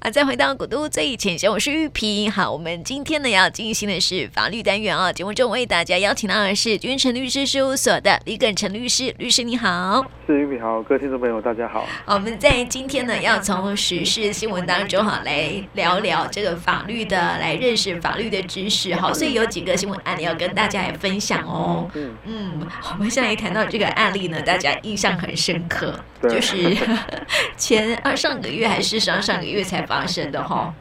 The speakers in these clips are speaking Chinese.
啊，再回到古都最前线，我是玉萍。好，我们今天呢要进行的是法律单元啊。节目中为大家邀请到的是君诚律师事务所的李耿诚律师，律师你好。是玉萍好，各位听众朋友大家好。好，我们在今天呢要从时事新闻当中哈来聊聊这个法律的，来认识法律的知识。好，所以有几个新闻案例要跟大家来分享哦。嗯嗯，我们现在一谈到这个案例呢，大家印象很深刻，就是 前二上个月还是上上个月才。发生的哈，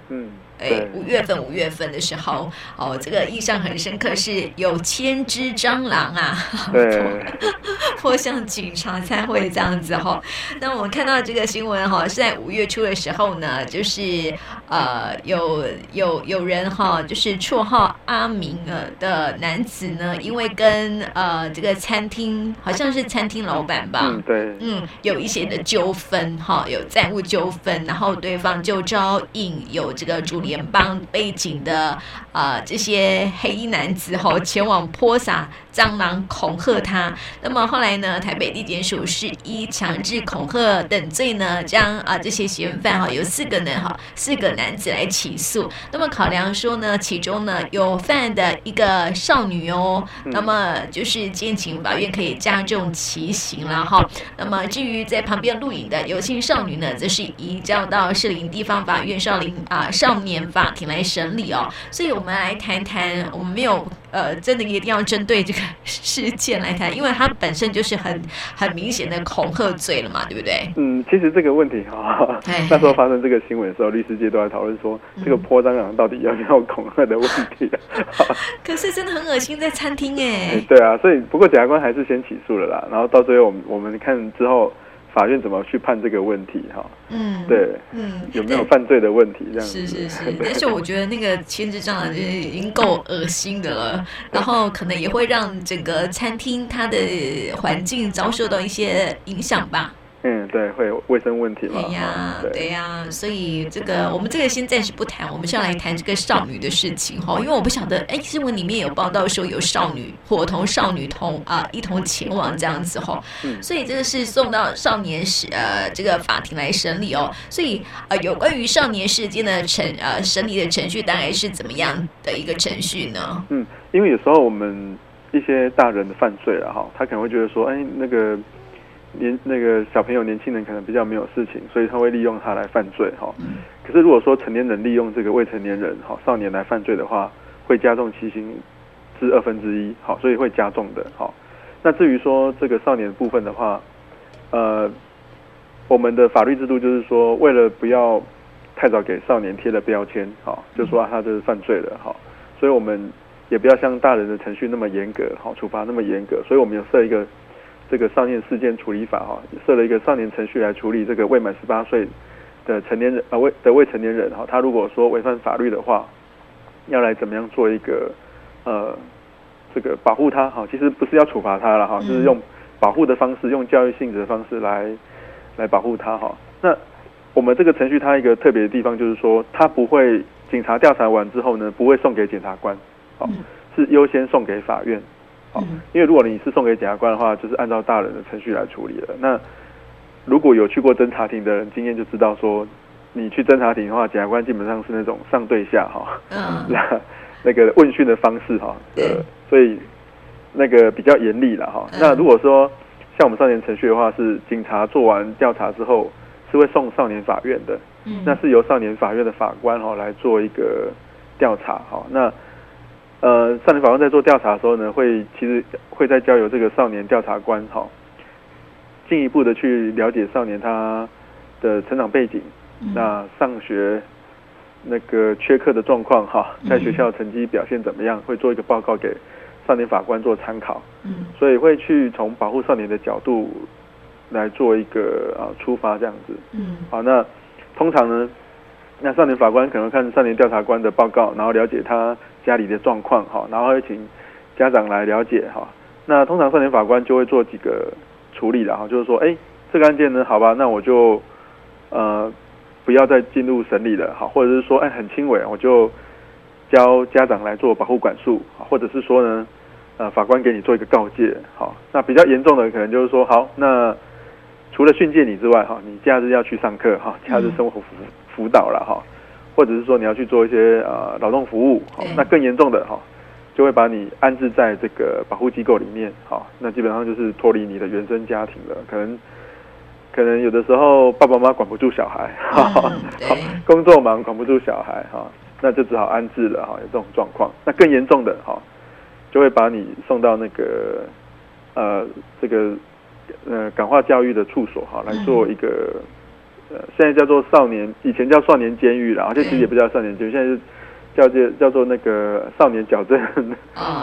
哎，五月份五月份的时候，哦，这个印象很深刻，是有千只蟑螂啊，对，或像警察才会这样子哈。那我们看到这个新闻哈，是在五月初的时候呢，就是呃，有有有人哈，就是绰号阿明呃的男子呢，因为跟呃这个餐厅好像是餐厅老板吧，嗯，对，嗯，有一些的纠纷哈，有债务纠纷，然后对方就招引有这个主联邦背景的啊、呃，这些黑衣男子吼前往泼洒蟑螂恐吓他。那么后来呢，台北地检署是依强制恐吓等罪呢，将啊、呃、这些嫌犯哈有四个人哈四个男子来起诉。那么考量说呢，其中呢有犯的一个少女哦，那么就是建请法院可以加重其刑了哈。那么至于在旁边录影的有姓少女呢，则是移交到士林地方法院少林啊、呃、少年法庭来审理哦，所以我们来谈谈，我们没有呃，真的一定要针对这个事件来谈，因为它本身就是很很明显的恐吓罪了嘛，对不对？嗯，其实这个问题哈，那时候发生这个新闻的时候，律师界都在讨论说，这个泼蟑螂到底要不要恐吓的问题。可是真的很恶心，在餐厅哎、欸。对啊，所以不过检察官还是先起诉了啦，然后到最后我们我们看之后。法院怎么去判这个问题？哈，嗯，对，嗯，有没有犯罪的问题？这样子是是是，但是 我觉得那个千只蟑螂就已经够恶心的了，然后可能也会让整个餐厅它的环境遭受到一些影响吧。嗯，对，会有卫生问题嘛？对呀，对呀，所以这个我们这个先暂时不谈，我们是要来谈这个少女的事情哈。因为我不晓得，哎，新闻里面有报道说有少女伙同少女同啊一同前往这样子哈。所以这个是送到少年时呃这个法庭来审理哦。所以呃有关于少年事件的程呃审理的程序大概是怎么样的一个程序呢？嗯，因为有时候我们一些大人的犯罪了哈，他可能会觉得说，哎，那个。年那个小朋友、年轻人可能比较没有事情，所以他会利用他来犯罪哈。可是如果说成年人利用这个未成年人哈少年来犯罪的话，会加重其刑至二分之一，好，所以会加重的。好，那至于说这个少年的部分的话，呃，我们的法律制度就是说，为了不要太早给少年贴了标签，好，就说他就是犯罪了，好，所以我们也不要像大人的程序那么严格，好，处罚那么严格，所以我们有设一个。这个少年事件处理法哈，设了一个少年程序来处理这个未满十八岁的成年人啊未的未成年人哈，他如果说违反法律的话，要来怎么样做一个呃这个保护他哈，其实不是要处罚他了哈，就是用保护的方式，用教育性质的方式来来保护他哈。那我们这个程序它一个特别的地方就是说，它不会警察调查完之后呢，不会送给检察官，好，是优先送给法院。好，因为如果你是送给检察官的话，就是按照大人的程序来处理了。那如果有去过侦查庭的人，经验就知道说，你去侦查庭的话，检察官基本上是那种上对下哈，那那个问讯的方式哈，呃，所以那个比较严厉了哈。那如果说像我们少年程序的话，是警察做完调查之后，是会送少年法院的，那是由少年法院的法官哈来做一个调查哈。那呃，少年法官在做调查的时候呢，会其实会再交由这个少年调查官哈，进一步的去了解少年他的成长背景，嗯、那上学那个缺课的状况哈，在学校成绩表现怎么样，会做一个报告给少年法官做参考。嗯，所以会去从保护少年的角度来做一个啊出发这样子。嗯，好，那通常呢，那少年法官可能看少年调查官的报告，然后了解他。家里的状况哈，然后会请家长来了解哈。那通常少年法官就会做几个处理了哈，就是说，哎，这个案件呢，好吧，那我就呃不要再进入审理了哈，或者是说，哎，很轻微，我就教家长来做保护管束，或者是说呢，呃，法官给你做一个告诫，好，那比较严重的可能就是说，好，那除了训诫你之外哈，你假日要去上课哈，假日生活服务辅导了哈，或者是说你要去做一些呃劳动服务，好，那更严重的哈，就会把你安置在这个保护机构里面，好，那基本上就是脱离你的原生家庭了，可能可能有的时候爸爸妈妈管不住小孩，工作忙管不住小孩哈，那就只好安置了哈，有这种状况，那更严重的哈，就会把你送到那个呃这个。呃，感化教育的处所哈，来做一个、嗯、呃，现在叫做少年，以前叫少年监狱了，而且其实也不叫少年监狱，现在是叫做叫做那个少年矫正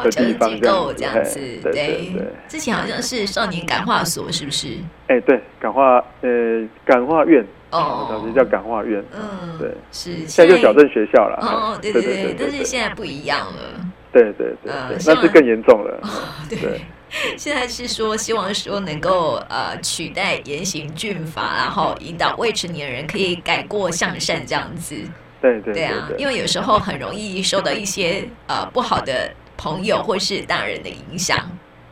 的地方这样子，这样子对对，对，之前好像是少年感化所，是不是？哎、欸，对，感化呃感化院哦，当时叫感化院，嗯，对，是现在就矫正学校了，哦，对对对，但是现在不一样了，对对对，那是更严重了，哦、对。对 现在是说，希望说能够呃取代严刑峻法，然后引导未成年人可以改过向善这样子。对对对，对啊，因为有时候很容易受到一些呃不好的朋友或是大人的影响。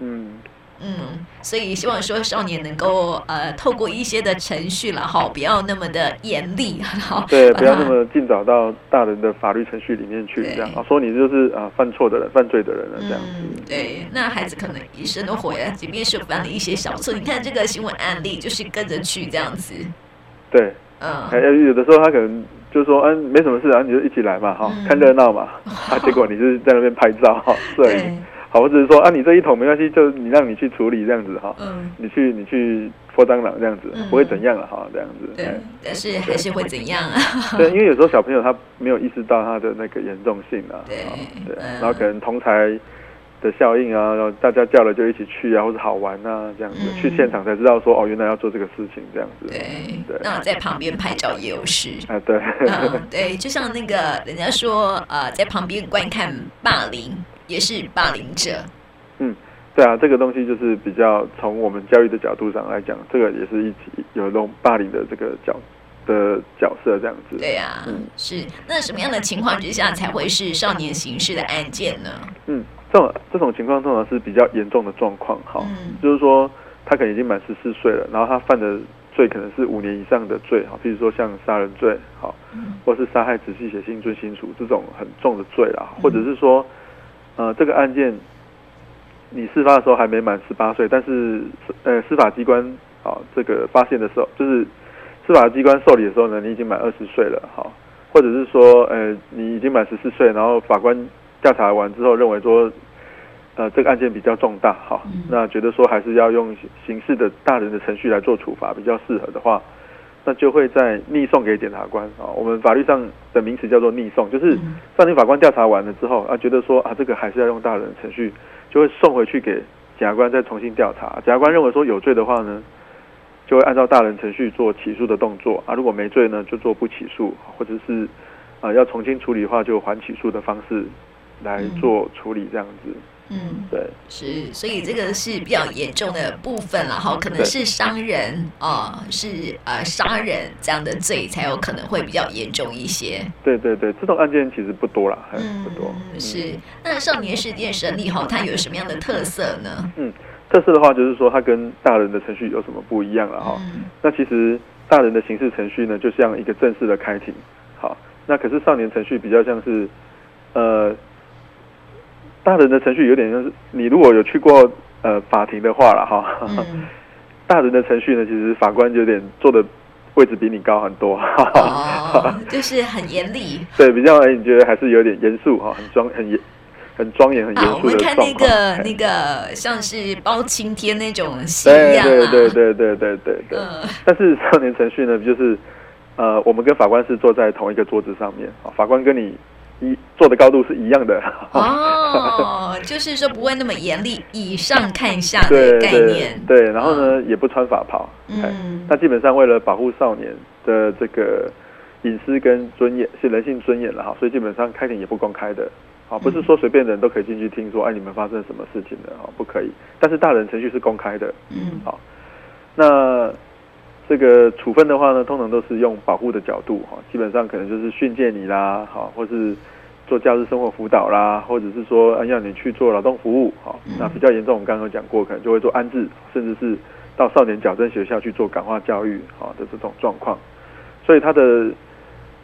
嗯。嗯，所以希望说少年能够呃透过一些的程序，了哈不要那么的严厉，好，对，不要那么尽早到大人的法律程序里面去，这样啊，说你就是啊犯错的人、犯罪的人了，这样子。嗯，对，那孩子可能一生都毁了，即便是犯了一些小错，你看这个新闻案例就是跟着去这样子。对，嗯，还有有的时候他可能就说，嗯，没什么事啊，你就一起来嘛，哈，看热闹嘛，啊，结果你是在那边拍照，哈，对。好，我只是说啊，你这一桶没关系，就你让你去处理这样子哈，嗯，你去你去泼蟑螂这样子，嗯，不会怎样了哈，这样子。对，但是还是会怎样啊？对，因为有时候小朋友他没有意识到他的那个严重性啊，对对，然后可能同台的效应啊，然后大家叫了就一起去啊，或者好玩啊这样子，嗯，去现场才知道说哦，原来要做这个事情这样子。对对，那在旁边拍照也有事 啊，对，嗯，对，就像那个人家说呃，在旁边观看霸凌。也是霸凌者，嗯，对啊，这个东西就是比较从我们教育的角度上来讲，这个也是一起有那种霸凌的这个角的角色这样子。对啊，嗯，是。那什么样的情况之下才会是少年刑事的案件呢？嗯，这种这种情况通常是比较严重的状况，哈、嗯，就是说他可能已经满十四岁了，然后他犯的罪可能是五年以上的罪，哈，比如说像杀人罪，好，或是杀害仔细、写信尊亲属这种很重的罪啦，或者是说。呃，这个案件你事发的时候还没满十八岁，但是呃，司法机关啊、哦，这个发现的时候，就是司法机关受理的时候呢，你已经满二十岁了，好，或者是说，呃，你已经满十四岁，然后法官调查完之后认为说，呃，这个案件比较重大，好，那觉得说还是要用刑事的大人的程序来做处罚比较适合的话。那就会再逆送给检察官啊，我们法律上的名词叫做逆送，就是上庭法官调查完了之后啊，觉得说啊，这个还是要用大人的程序，就会送回去给检察官再重新调查。检察官认为说有罪的话呢，就会按照大人程序做起诉的动作啊，如果没罪呢，就做不起诉，或者是啊要重新处理的话，就缓起诉的方式来做处理这样子。嗯，对，是，所以这个是比较严重的部分了哈，可能是伤人啊、呃，是呃杀人这样的罪才有可能会比较严重一些。对对对，这种案件其实不多啦，嗯，不多。是，那少年事件审理哈，它有什么样的特色呢？嗯，特色的话就是说它跟大人的程序有什么不一样了哈、嗯？那其实大人的刑事程序呢，就像一个正式的开庭，好，那可是少年程序比较像是呃。大人的程序有点就是，你如果有去过呃法庭的话了哈，大人的程序呢，其实法官有点坐的位置比你高很多，就是很严厉。对，比较你觉得还是有点严肃哈，很庄很严很庄严很严肃的。我们看那个那个像是包青天那种戏样啊。对对对对对对对。但是少年程序呢，就是呃，我们跟法官是坐在同一个桌子上面啊，法官跟你。一坐的高度是一样的哦，就是说不会那么严厉，以上看下的概念。对，对，对，然后呢，也不穿法袍。嗯，那基本上为了保护少年的这个隐私跟尊严，是人性尊严了哈，所以基本上开庭也不公开的。好，不是说随便的人都可以进去听说，哎，你们发生什么事情了哈，不可以。但是大人程序是公开的。嗯，好，那。这个处分的话呢，通常都是用保护的角度哈，基本上可能就是训诫你啦，好，或是做假日生活辅导啦，或者是说要你去做劳动服务，好，那比较严重，我们刚刚有讲过，可能就会做安置，甚至是到少年矫正学校去做感化教育，好的这种状况。所以它的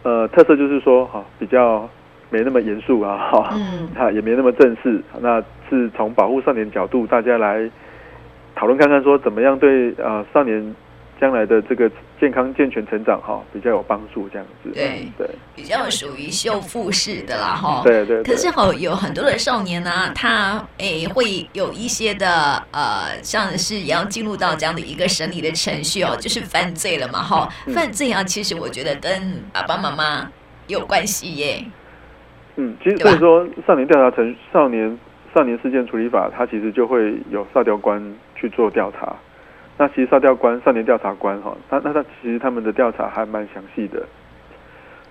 呃，特色就是说哈，比较没那么严肃啊，哈，嗯，哈，也没那么正式。那是从保护少年角度，大家来讨论看看，说怎么样对呃少年。将来的这个健康健全成长哈，比较有帮助，这样子。对对，比较属于修复式的啦哈。对对。可是哈，有很多的少年呢、啊，他诶会有一些的呃，像是也要进入到这样的一个审理的程序哦，就是犯罪了嘛哈。犯罪啊，其实我觉得跟爸爸妈妈有关系耶。嗯，其实所以说，少年调查程少年少年事件处理法，它其实就会有少调官去做调查。那其实少调官、少年调查官哈，那那他其实他们的调查还蛮详细的，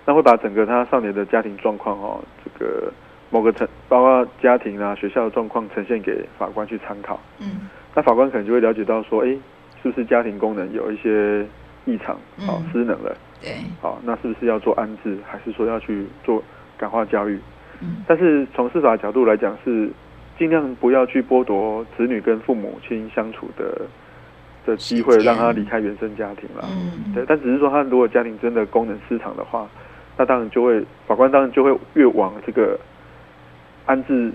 那会把整个他少年的家庭状况哈，这个某个层，包括家庭啊、学校的状况呈现给法官去参考。嗯，那法官可能就会了解到说，哎，是不是家庭功能有一些异常，好失能了？对，好，那是不是要做安置，还是说要去做感化教育？嗯，但是从司法角度来讲，是尽量不要去剥夺子女跟父母亲相处的。的机会让他离开原生家庭了，嗯，对，但只是说他如果家庭真的功能失常的话，那当然就会法官当然就会越往这个安置、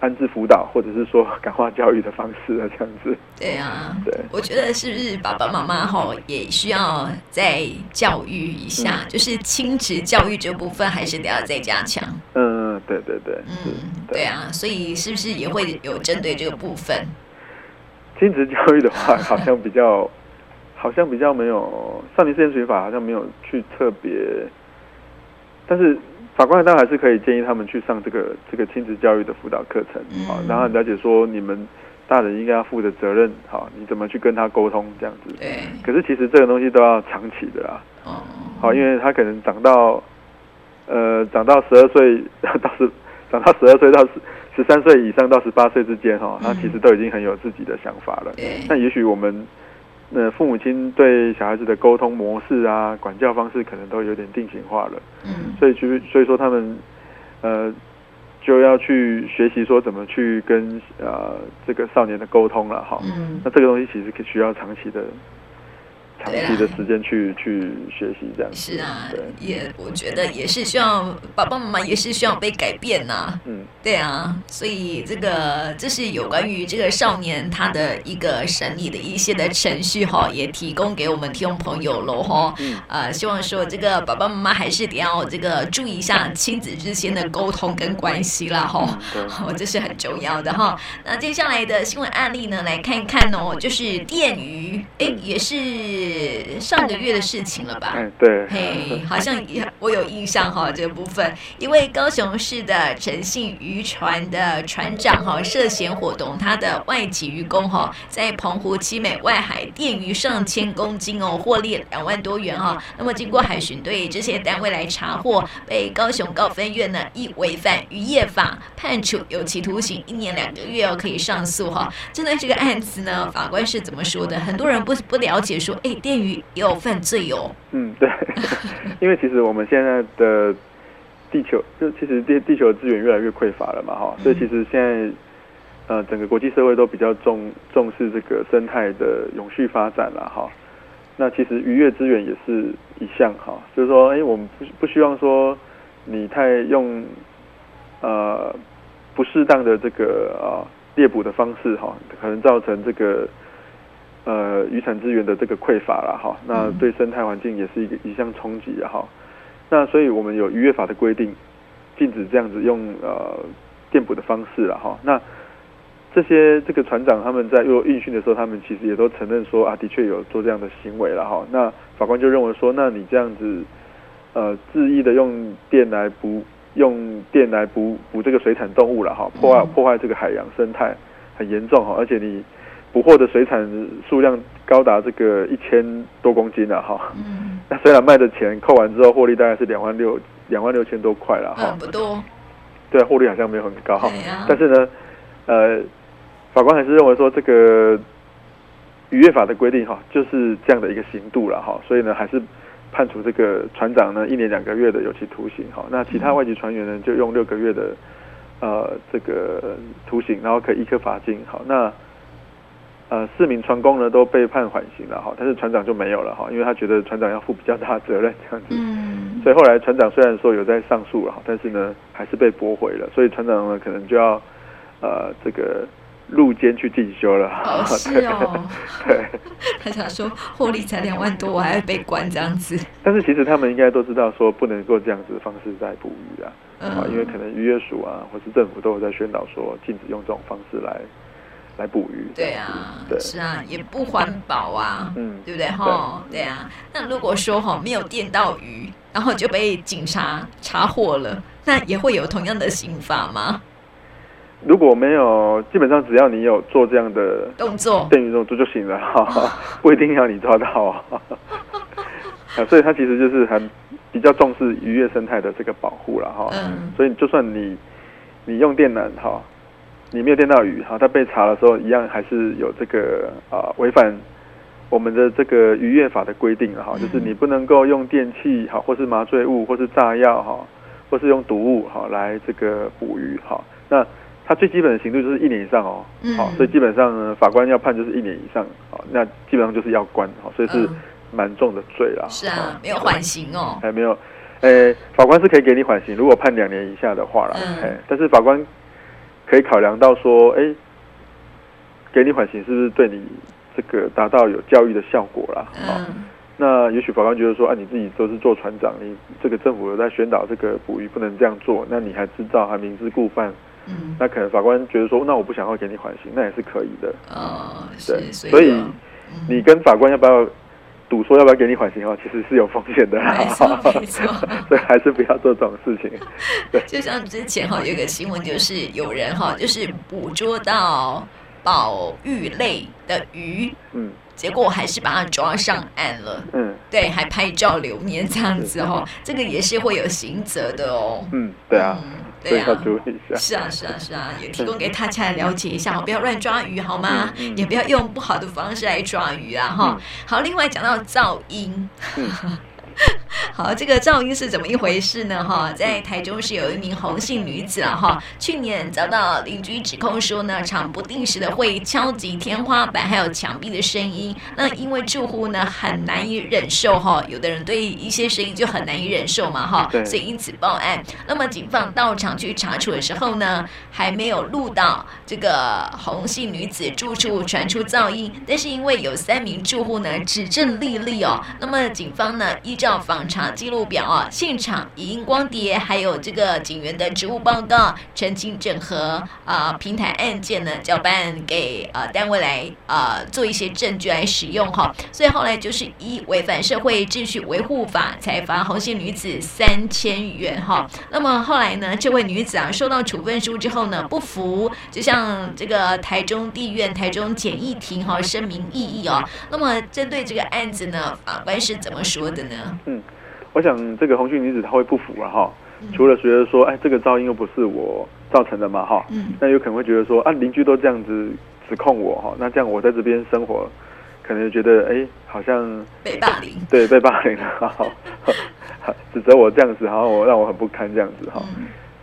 安置辅导或者是说感化教育的方式啊，这样子。对啊，对，我觉得是不是爸爸妈妈吼也需要再教育一下，嗯、就是亲子教育这部分还是得要再加强。嗯，对对对，嗯，对，对啊，所以是不是也会有针对这个部分？亲子教育的话，好像比较，好像比较没有少年事件处理法，好像没有去特别。但是法官当然还是可以建议他们去上这个这个亲子教育的辅导课程，好，然后了解说你们大人应该要负的责任，好，你怎么去跟他沟通这样子。可是其实这个东西都要长期的啦。哦。好，因为他可能长到，呃，长到十二岁到十，长到十二岁到十。十三岁以上到十八岁之间，哈，他其实都已经很有自己的想法了。那也许我们，呃，父母亲对小孩子的沟通模式啊、管教方式，可能都有点定型化了。嗯，所以就所以说他们，呃，就要去学习说怎么去跟呃这个少年的沟通了，哈。嗯，那这个东西其实需要长期的。长期的时间去去学习这样子是啊，对，也我觉得也是需要爸爸妈妈也是需要被改变呐、啊，嗯，对啊，所以这个这是有关于这个少年他的一个审理的一些的程序哈，也提供给我们听众朋友喽哈，嗯，呃，希望说这个爸爸妈妈还是得要这个注意一下亲子之间的沟通跟关系啦哈，好，这是很重要的哈。那接下来的新闻案例呢，来看一看哦，就是电鱼，哎，也是。上个月的事情了吧？嗯，对，嘿，好像我有印象哈，这个部分，一位高雄市的诚信渔船的船长哈，涉嫌伙同他的外籍渔工哈，在澎湖七美外海电鱼上千公斤哦，获利两万多元哈。那么经过海巡队这些单位来查获，被高雄高分院呢以违反渔业法判处有期徒刑一年两个月哦，可以上诉哈。针对这个案子呢，法官是怎么说的？很多人不不了解说，哎。电鱼也有份自由。嗯，对，因为其实我们现在的地球，就其实地地球资源越来越匮乏了嘛，哈，所以其实现在呃整个国际社会都比较重重视这个生态的永续发展了，哈。那其实渔业资源也是一项，哈，就是说，哎，我们不不希望说你太用呃不适当的这个啊猎捕的方式，哈，可能造成这个。呃，渔产资源的这个匮乏了哈，那对生态环境也是一个一项冲击哈。那所以我们有渔业法的规定，禁止这样子用呃电捕的方式了哈。那这些这个船长他们在做运训的时候，他们其实也都承认说啊，的确有做这样的行为了哈。那法官就认为说，那你这样子呃，恣意的用电来捕，用电来捕捕这个水产动物了哈，破坏破坏这个海洋生态很严重哈，而且你。捕获的水产数量高达这个一千多公斤了哈，嗯，那虽然卖的钱扣完之后获利大概是两万六两万六千多块了哈，不多，对，获利好像没有很高哈，但是呢，呃，法官还是认为说这个渔业法的规定哈，就是这样的一个刑度了哈，所以呢，还是判处这个船长呢一年两个月的有期徒刑哈，那其他外籍船员呢就用六个月的呃这个徒刑，然后可以一颗罚金好那。呃，四名船工呢都被判缓刑了哈，但是船长就没有了哈，因为他觉得船长要负比较大的责任这样子，嗯，所以后来船长虽然说有在上诉了哈，但是呢还是被驳回了，所以船长呢可能就要呃这个。入监去进修了，哦 是哦，对，他想说获利才两万多，我还要被关这样子。但是其实他们应该都知道说不能够这样子的方式在捕鱼啊，啊、嗯，因为可能渔业署啊或是政府都有在宣导说禁止用这种方式来来捕鱼。对啊，对，是啊，也不环保啊，嗯，对不对？哈，对啊。那如果说哈没有电到鱼，然后就被警察查获了，那也会有同样的刑罚吗？如果没有，基本上只要你有做这样的动作，电鱼动作就行了哈，不一定要你抓到啊。所以它其实就是很比较重视渔业生态的这个保护了哈。嗯。所以就算你你用电缆哈，你没有电到鱼哈，它被查的时候一样还是有这个啊违反我们的这个渔业法的规定哈，就是你不能够用电器哈，或是麻醉物，或是炸药哈，或是用毒物哈来这个捕鱼哈。那他最基本的刑度就是一年以上哦，好、嗯，所以基本上呢，法官要判就是一年以上，好，那基本上就是要关，好，所以是蛮重的罪啦。是啊，没有缓刑哦。还没有，诶，法官是可以给你缓刑，如果判两年以下的话啦，哎、嗯，但是法官可以考量到说，哎，给你缓刑是不是对你这个达到有教育的效果啦？嗯，那也许法官觉得说，啊，你自己都是做船长，你这个政府有在宣导这个捕鱼不能这样做，那你还知道还明知故犯。嗯，那可能法官觉得说，那我不想要给你缓刑，那也是可以的。哦，对，所以你跟法官要不要赌说要不要给你缓刑的话，其实是有风险的。没错，没错，所以还是不要做这种事情。对，就像之前哈有一个新闻，就是有人哈就是捕捉到保育类的鱼，嗯，结果还是把它抓上岸了。嗯，对，还拍照留念这样子哈，这个也是会有刑责的哦。嗯，对啊。对啊，是啊，是啊，是啊，也提供给大家来了解一下，不要乱抓鱼好吗？也不要用不好的方式来抓鱼啊，哈、嗯。好，另外讲到噪音。嗯 好，这个噪音是怎么一回事呢？哈，在台中市有一名洪姓女子啊，哈，去年遭到邻居指控说呢，常不定时的会敲击天花板还有墙壁的声音。那因为住户呢很难以忍受哈，有的人对一些声音就很难以忍受嘛，哈，所以因此报案。那么警方到场去查处的时候呢，还没有录到这个洪姓女子住处传出噪音，但是因为有三名住户呢指证历历哦，那么警方呢依照照访查记录表啊，现场影音光碟，还有这个警员的职务报告，澄清整合啊、平台案件呢，交办给呃单位来呃做一些证据来使用哈。所以后来就是依违反社会秩序维护法，才罚红线女子三千元哈。那么后来呢，这位女子啊收到处分书之后呢，不服，就向这个台中地院、台中简易庭哈声明异议哦。那么针对这个案子呢，法官是怎么说的呢？嗯，我想这个红裙女子她会不服了哈，除了觉得说，哎，这个噪音又不是我造成的嘛哈，嗯，那有可能会觉得说，啊，邻居都这样子指控我哈，那这样我在这边生活，可能就觉得，哎，好像被霸凌，对，被霸凌了哈，指责我这样子，好像我让我很不堪这样子哈，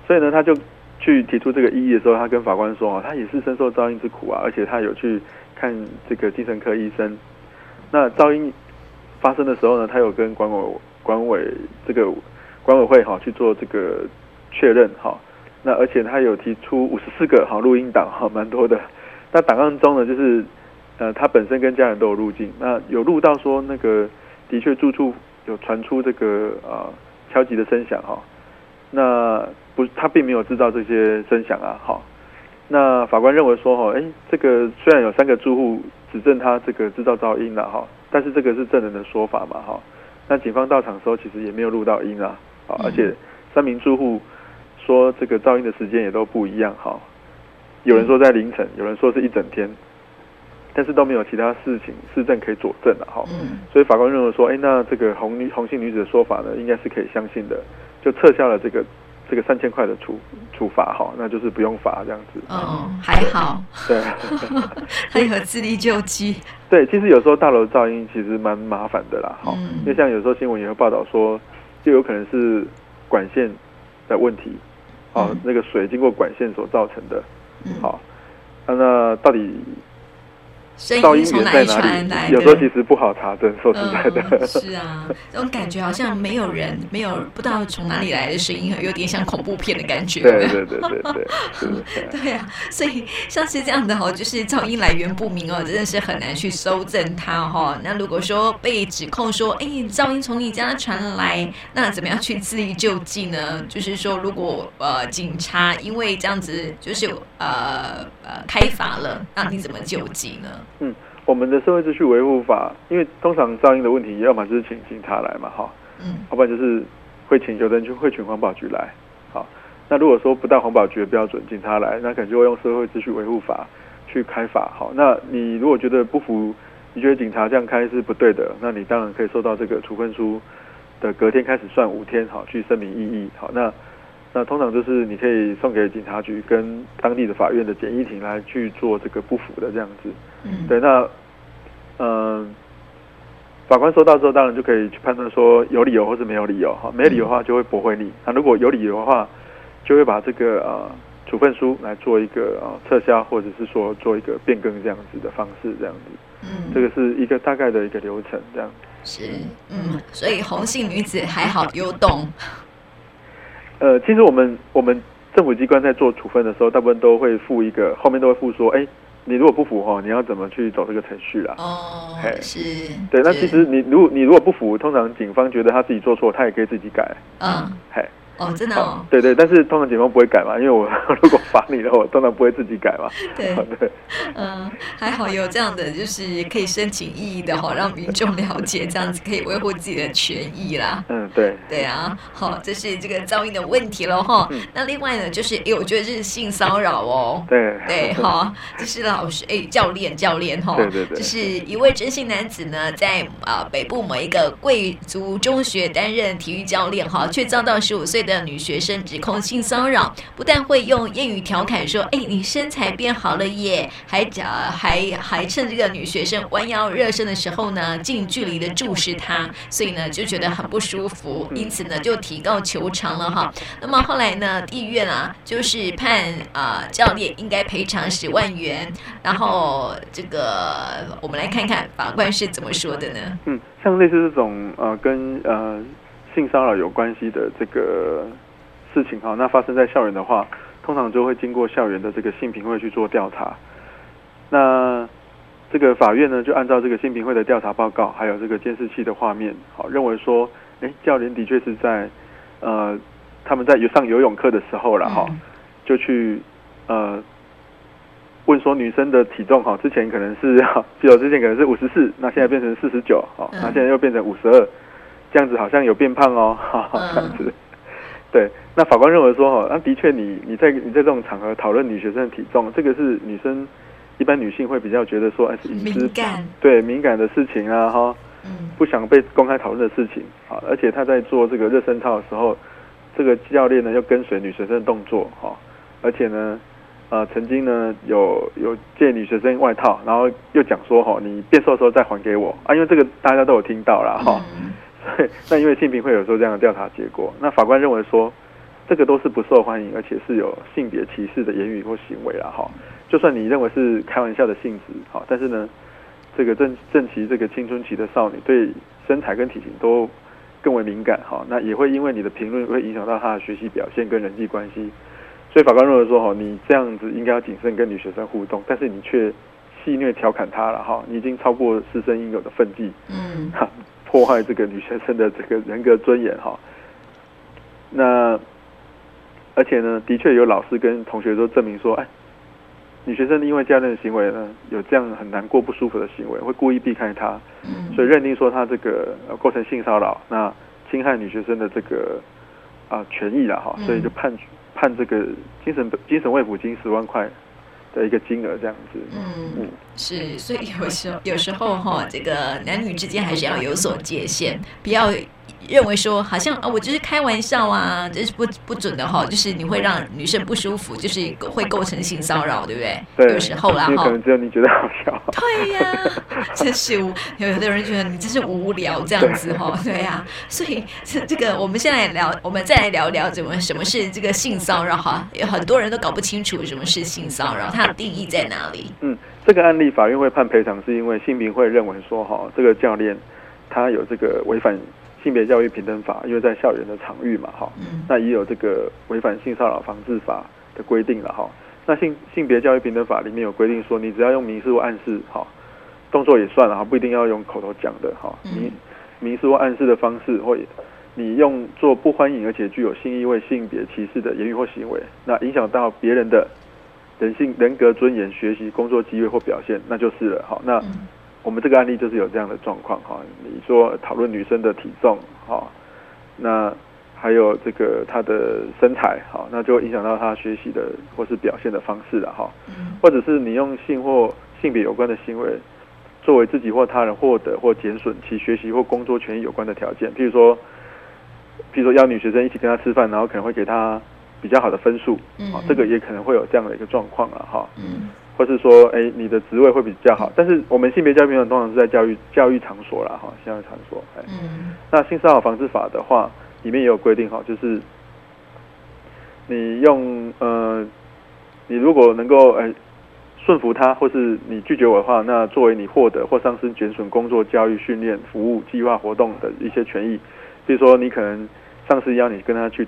所以呢，他就去提出这个异议的时候，他跟法官说啊，他也是深受噪音之苦啊，而且他有去看这个精神科医生，那噪音。发生的时候呢，他有跟管委管委这个管委会哈去做这个确认哈，那而且他有提出五十四个哈录音档哈，蛮多的。那档案中呢，就是呃他本身跟家人都有入镜，那有录到说那个的确住处有传出这个啊敲击的声响哈，那不他并没有制造这些声响啊哈。那法官认为说哈，哎这个虽然有三个住户指证他这个制造噪音了哈。但是这个是证人的说法嘛，哈，那警方到场的时候其实也没有录到音啊，啊，而且三名住户说这个噪音的时间也都不一样，哈，有人说在凌晨，有人说是一整天，但是都没有其他事情市政可以佐证了，哈，所以法官认为说，哎，那这个红女红姓女子的说法呢，应该是可以相信的，就撤销了这个。这个三千块的处处罚哈，那就是不用罚这样子。哦，还好。对，还有自力救济。对，其实有时候大楼噪音其实蛮麻烦的啦。哈、嗯，因为像有时候新闻也会报道说，就有可能是管线的问题，哦、嗯，那个水经过管线所造成的。好、嗯，那到底噪音源在哪里？有时候其实不好查证，说实在的。嗯、是啊，这种感觉好像没有人，没有不知道从哪里来的声音，有点像恐怖片的感觉。对对对对对，对啊，所以像是这样的哦，就是噪音来源不明哦，真的是很难去搜证它哈。那如果说被指控说，哎，噪音从你家传来，那怎么样去自力救济呢？就是说，如果呃警察因为这样子就是呃呃开罚了，那你怎么救济呢？嗯，我们的社会秩序维护法，因为通常噪音的问题，要么就是请警察来嘛，哈，嗯，要不然就是会请有的人就会请环保局来，好，那如果说不到环保局的标准，警察来，那可能就会用社会秩序维护法去开法，好，那你如果觉得不服，你觉得警察这样开是不对的，那你当然可以收到这个处分书的隔天开始算五天，好，去声明异议，好，那。那通常就是你可以送给警察局跟当地的法院的简易庭来去做这个不服的这样子。嗯，对，那嗯、呃，法官收到之后，当然就可以去判断说有理由或是没有理由哈。没理由的话就会驳回你。那如果有理由的话，就会把这个呃处分书来做一个呃撤销，或者是说做一个变更这样子的方式这样子。嗯，这个是一个大概的一个流程这样。是，嗯，所以红姓女子还好有懂。呃，其实我们我们政府机关在做处分的时候，大部分都会附一个，后面都会附说，哎，你如果不服哈，你要怎么去走这个程序啦？哦，是，对，那其实你如果你如果不服，通常警方觉得他自己做错，他也可以自己改。嗯，嘿。哦，真的哦，对对，但是通常警方不会改嘛，因为我 如果罚你的话，我通常不会自己改嘛。对 对，嗯，还好有这样的，就是可以申请异议的哈，让民众了解，这样子可以维护自己的权益啦。嗯，对，对啊，好，这是这个噪音的问题了哈。那另外呢，就是哎，我觉得这是性骚扰哦。对对，好，这是老师哎，教练教练哈，对对对，就是一位真性男子呢，在啊北部某一个贵族中学担任体育教练哈，却遭到十五岁的女学生指控性骚扰，不但会用谚语调侃说：“哎，你身材变好了耶！”还讲还还趁这个女学生弯腰热身的时候呢，近距离的注视她，所以呢就觉得很不舒服，因此呢就提告求偿了哈。那么后来呢，地院啊就是判啊、教练应该赔偿十万元。然后这个我们来看看法官是怎么说的呢？嗯，像类似这种呃跟呃。性骚扰有关系的这个事情哈，那发生在校园的话，通常就会经过校园的这个性评会去做调查。那这个法院呢，就按照这个性评会的调查报告，还有这个监视器的画面，好，认为说，哎，教练的确是在呃，他们在上游泳课的时候了哈，就去呃问说女生的体重哈，之前可能是记得之前可能是五十四，那现在变成四十九，好，那现在又变成五十二。这样子好像有变胖哦，哈，这样子，对。那法官认为说，哈，那的确，你你在你在这种场合讨论女学生的体重，这个是女生一般女性会比较觉得说，哎，是隐私，敏感，对敏感的事情啊，哈，不想被公开讨论的事情，啊，而且他在做这个热身操的时候，这个教练呢又跟随女学生的动作，哈，而且呢，呃，曾经呢有有借女学生外套，然后又讲说，哈，你变瘦的时候再还给我啊，因为这个大家都有听到了，哈。那因为性平会有说这样的调查结果，那法官认为说，这个都是不受欢迎，而且是有性别歧视的言语或行为啦。哈。就算你认为是开玩笑的性质，好，但是呢，这个正正其这个青春期的少女对身材跟体型都更为敏感，哈，那也会因为你的评论会影响到她的学习表现跟人际关系，所以法官认为说，哈，你这样子应该要谨慎跟女学生互动，但是你却戏谑调侃她了，哈，你已经超过师生应有的分际，嗯，哈。破坏这个女学生的这个人格尊严哈，那而且呢，的确有老师跟同学都证明说，哎，女学生因为教练的行为呢，有这样很难过、不舒服的行为，会故意避开他，所以认定说他这个构成性骚扰，那侵害女学生的这个啊权益了哈，所以就判判这个精神精神慰抚金十万块。的一个金额这样子，嗯，是，所以有时候有时候哈，这个男女之间还是要有所界限，不要认为说，好像啊，我就是开玩笑啊，这是不不准的哈，就是你会让女生不舒服，就是会构成性骚扰，对不对？对，有时候啦哈，可能只有你觉得好笑。对呀、啊，真是无，有的人觉得你真是无聊这样子哈，对呀、啊，所以这这个我们现在聊，我们再来聊聊怎么什么是这个性骚扰哈，有很多人都搞不清楚什么是性骚扰，它的定义在哪里？嗯，这个案例法院会判赔偿，是因为性平会认为说哈，这个教练他有这个违反。性别教育平等法，因为在校园的场域嘛，哈，那也有这个违反性骚扰防治法的规定了，哈。那性性别教育平等法里面有规定说，你只要用明示或暗示，哈，动作也算了，哈，不一定要用口头讲的，哈。明明示或暗示的方式，或你用做不欢迎而且具有性意味、性别歧视的言语或行为，那影响到别人的人性、人格尊严、学习、工作机会或表现，那就是了，哈。那我们这个案例就是有这样的状况哈，你说讨论女生的体重哈，那还有这个她的身材哈，那就影响到她学习的或是表现的方式了哈，或者是你用性或性别有关的行为作为自己或他人获得或减损其学习或工作权益有关的条件，譬如说，譬如说邀女学生一起跟她吃饭，然后可能会给她比较好的分数，啊，这个也可能会有这样的一个状况了哈。或是说，哎，你的职位会比较好，但是我们性别教育平等通常是在教育教育场所啦，哈，教育场所。哎，嗯，那性骚扰防治法的话，里面也有规定，哈，就是你用呃，你如果能够哎顺服他，或是你拒绝我的话，那作为你获得或丧失减损工作、教育、训练、服务、计划、活动的一些权益，比如说你可能上司要你跟他去。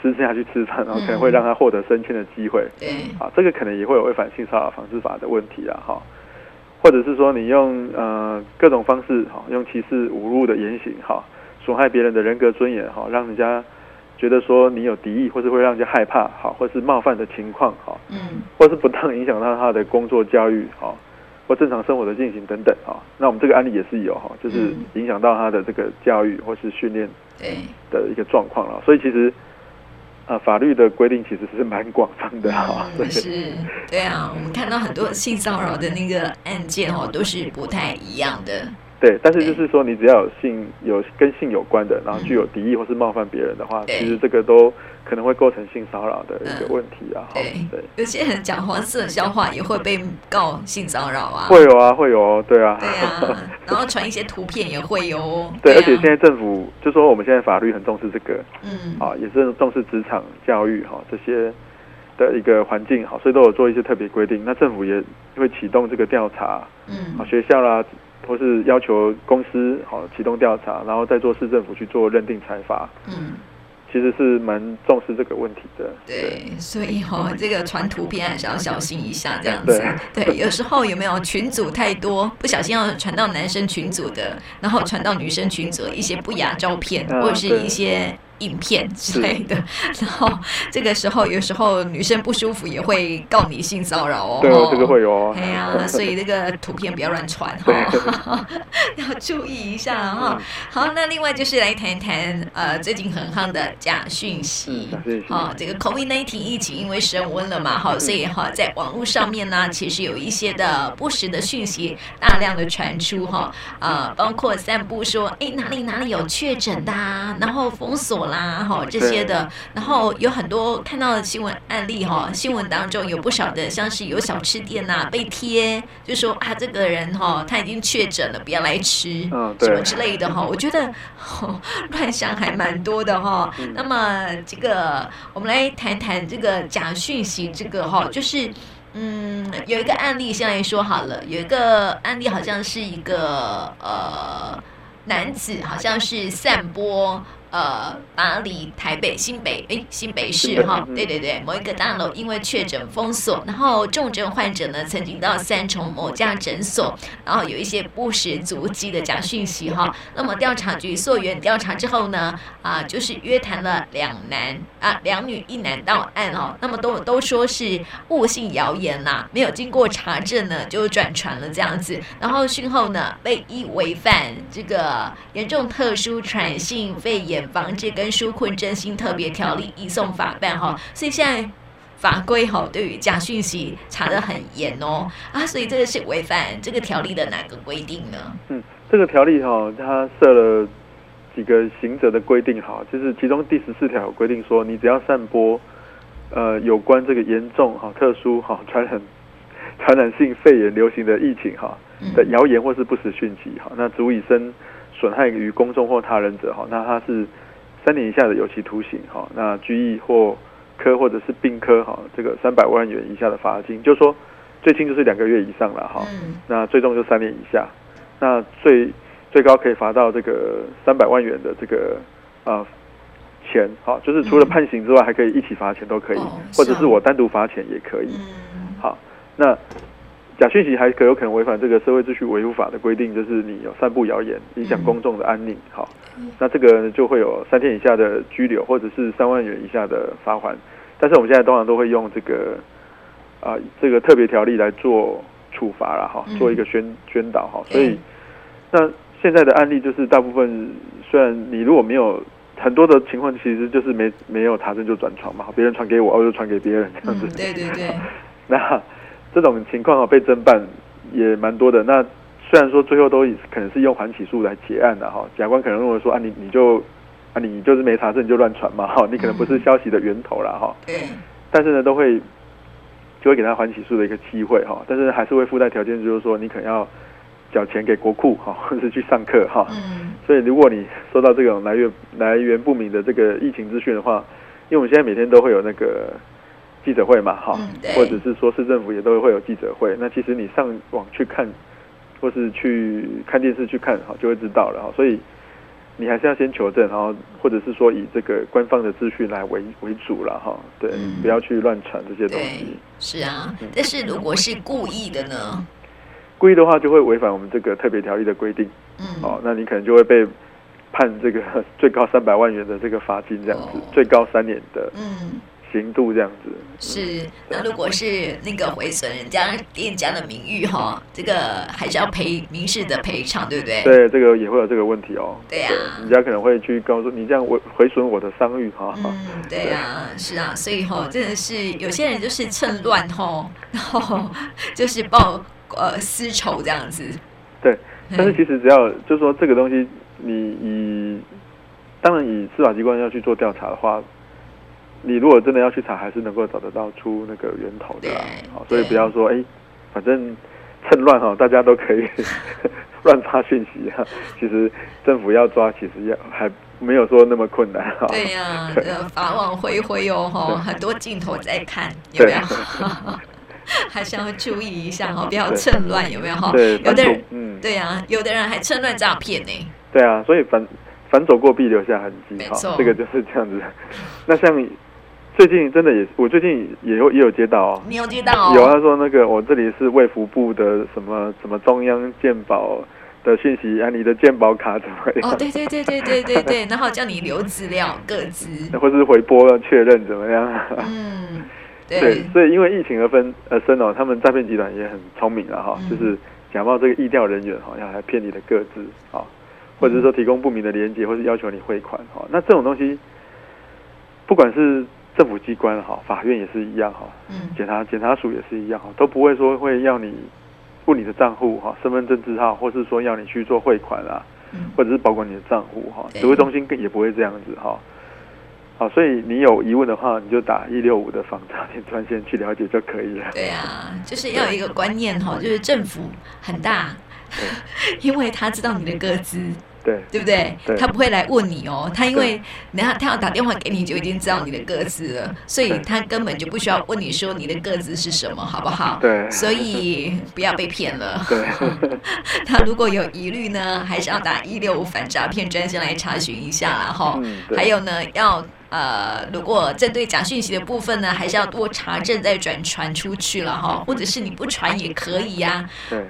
私下去吃饭，然后可能会让他获得升迁的机会。对、嗯，啊，这个可能也会有违反性骚扰防治法的问题啊，哈。或者是说你用呃各种方式哈，用歧视、侮辱的言行哈，损害别人的人格尊严哈，让人家觉得说你有敌意，或是会让人家害怕哈，或是冒犯的情况哈，嗯，或是不当影响到他的工作、教育哈，或正常生活的进行等等哈。那我们这个案例也是有哈，就是影响到他的这个教育或是训练的一个状况了。所以其实。啊，法律的规定其实是蛮广泛的哈、嗯。是，对啊，我们看到很多性骚扰的那个案件哦，都是不太一样的。对，但是就是说，你只要有性有跟性有关的，然后具有敌意或是冒犯别人的话，其实这个都可能会构成性骚扰的一个问题啊。对，对，有些人讲黄色笑话也会被告性骚扰啊。会有啊，会有哦，对啊。对啊，然后传一些图片也会有。对，而且现在政府就说我们现在法律很重视这个，嗯，啊，也是重视职场教育哈这些的一个环境，好，所以都有做一些特别规定。那政府也会启动这个调查，嗯，啊，学校啦。或是要求公司好启动调查，然后再做市政府去做认定裁罚。嗯，其实是蛮重视这个问题的。对，对所以哈、哦，这个传图片还是要小心一下，这样子。对，对，有时候有没有群组太多，不小心要传到男生群组的，然后传到女生群组一些不雅照片，或者是一些。影片之类的，然后这个时候有时候女生不舒服也会告你性骚扰哦。对，这个会有哦。哎呀，所以这个图片不要乱传 哈，要注意一下哈。好，那另外就是来谈谈呃最近很夯的假讯息。好，这个 COVID-19 疫情因为升温了嘛，好，所以哈在网络上面呢，其实有一些的不实的讯息大量的传出哈，啊，包括散布说哎哪里哪里有确诊的，啊然后封锁。啦，哈这些的，然后有很多看到的新闻案例哈，新闻当中有不少的，像是有小吃店呐、啊、被贴，就说啊这个人哈他已经确诊了，不要来吃，什么之类的哈。我觉得乱象还蛮多的哈。那么这个我们来谈谈这个假讯息，这个哈就是嗯有一个案例先来说好了，有一个案例好像是一个呃男子，好像是散播。呃，巴黎、台北、新北，哎，新北市哈，对对对，某一个大楼因为确诊封锁，然后重症患者呢曾经到三重某家诊所，然后有一些不实足迹的假讯息哈。那么调查局溯源调查之后呢，啊，就是约谈了两男啊两女一男到案哦，那么都都说是误信谣言啦、啊，没有经过查证呢就转传了这样子，然后讯后呢被依违反这个严重特殊传染性肺炎。防治跟纾困振兴特别条例移送法办哈，所以现在法规哈对于假讯息查得很严哦啊，所以这个是违反这个条例的哪个规定呢？嗯，这个条例哈，它设了几个刑责的规定，哈，就是其中第十四条有规定说，你只要散播呃有关这个严重哈、特殊哈传染传染性肺炎流行的疫情哈的谣言或是不实讯息哈，那足以生损害于公众或他人者哈，那他是三年以下的有期徒刑哈，那拘役或科或者是并科哈，这个三百万元以下的罚金，就是说最轻就是两个月以上了哈，那最重就三年以下，那最。最高可以罚到这个三百万元的这个呃钱，好，就是除了判刑之外，还可以一起罚钱都可以，或者是我单独罚钱也可以。好，那假讯息还可有可能违反这个社会秩序维护法的规定，就是你有散布谣言影响公众的安宁，好，那这个就会有三天以下的拘留，或者是三万元以下的罚款。但是我们现在通常都会用这个啊、呃、这个特别条例来做处罚了哈，做一个宣宣导哈，所以那。现在的案例就是大部分，虽然你如果没有很多的情况，其实就是没没有查证就转传嘛，别人传给我，我就传给别人这样子。嗯、对对对。那这种情况啊，被侦办也蛮多的。那虽然说最后都可能是用缓起诉来结案的哈，检察官可能认为说啊，你你就啊你就是没查证你就乱传嘛哈，你可能不是消息的源头了哈。但是呢，都会就会给他缓起诉的一个机会哈，但是还是会附带条件，就是说你可能要。缴钱给国库哈，或者是去上课哈。嗯。所以如果你收到这种来源来源不明的这个疫情资讯的话，因为我们现在每天都会有那个记者会嘛哈，或者是说市政府也都会有记者会。那其实你上网去看，或是去看电视去看哈，就会知道了哈。所以你还是要先求证，然后或者是说以这个官方的资讯来为为主了哈。对，不要去乱传这些东西。是啊，但是如果是故意的呢？故意的话，就会违反我们这个特别条例的规定。嗯，哦，那你可能就会被判这个最高三百万元的这个罚金，这样子，哦、最高三年的刑度这样子。嗯、是，那如果是那个毁损人家店家的名誉哈，这个还是要赔民事的赔偿，对不对？对，这个也会有这个问题哦。对呀、啊，人家可能会去告诉你这样毁毁损我的商誉哈。嗯，对呀、啊，是啊，所以哈，真的是有些人就是趁乱哈，然后就是报。呃，私仇这样子，对，但是其实只要就是说这个东西，你以当然以司法机关要去做调查的话，你如果真的要去查，还是能够找得到出那个源头的啦。好，所以不要说哎，反正趁乱哈，大家都可以 乱发讯息啊。其实政府要抓，其实要还没有说那么困难哈。对呀、啊，法网恢恢哦，哈，很多镜头在看，有没有？还是要注意一下哈，不要趁乱，有没有哈？对，有的人，嗯，对呀，有的人还趁乱诈骗呢。对啊，所以反反走过必留下痕迹，哈，这个就是这样子。那像最近真的也，我最近也有也有接到哦，你有接到哦？有，他说那个我这里是卫福部的什么什么中央健保的讯息啊，你的健保卡怎么样？哦，对对对对对对对，然后叫你留资料个资，或是回拨确认怎么样？嗯。对，所以因为疫情而分而生哦，他们诈骗集团也很聪明了哈，嗯、就是假冒这个疫调人员哈，要来骗你的个资啊，或者是说提供不明的连接，或是要求你汇款哈。那这种东西，不管是政府机关哈，法院也是一样哈，嗯，检察检察署也是一样哈，都不会说会要你问你的账户哈、身份证字号，或是说要你去做汇款啊，或者是保管你的账户哈，指挥中心更也不会这样子哈。好，所以你有疑问的话，你就打一六五的防诈骗专线去了解就可以了。对啊，就是要有一个观念哈，就是政府很大，因为他知道你的个资。对，对不对？对，他不会来问你哦，他因为他他要打电话给你，就已经知道你的个子了，所以他根本就不需要问你说你的个子是什么，好不好？对，所以不要被骗了。对，他如果有疑虑呢，还是要打一六五反诈骗专线来查询一下，然后还有呢，要呃，如果针对假讯息的部分呢，还是要多查证再转传出去了哈，或者是你不传也可以呀。对。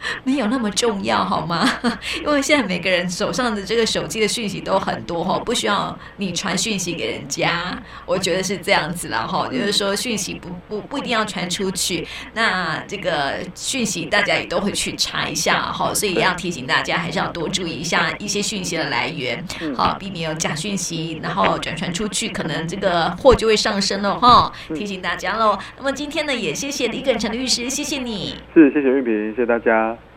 没有那么重要，好吗？因为现在每个人手上的这个手机的讯息都很多哈，不需要你传讯息给人家。我觉得是这样子了哈，就是说讯息不不不一定要传出去。那这个讯息大家也都会去查一下哈，所以要提醒大家还是要多注意一下一些讯息的来源，好避免有假讯息，然后转传出去，可能这个货就会上升了哈。提醒大家喽。那么今天呢，也谢谢李耿成律师，谢谢你。是，谢谢玉萍，谢谢大家。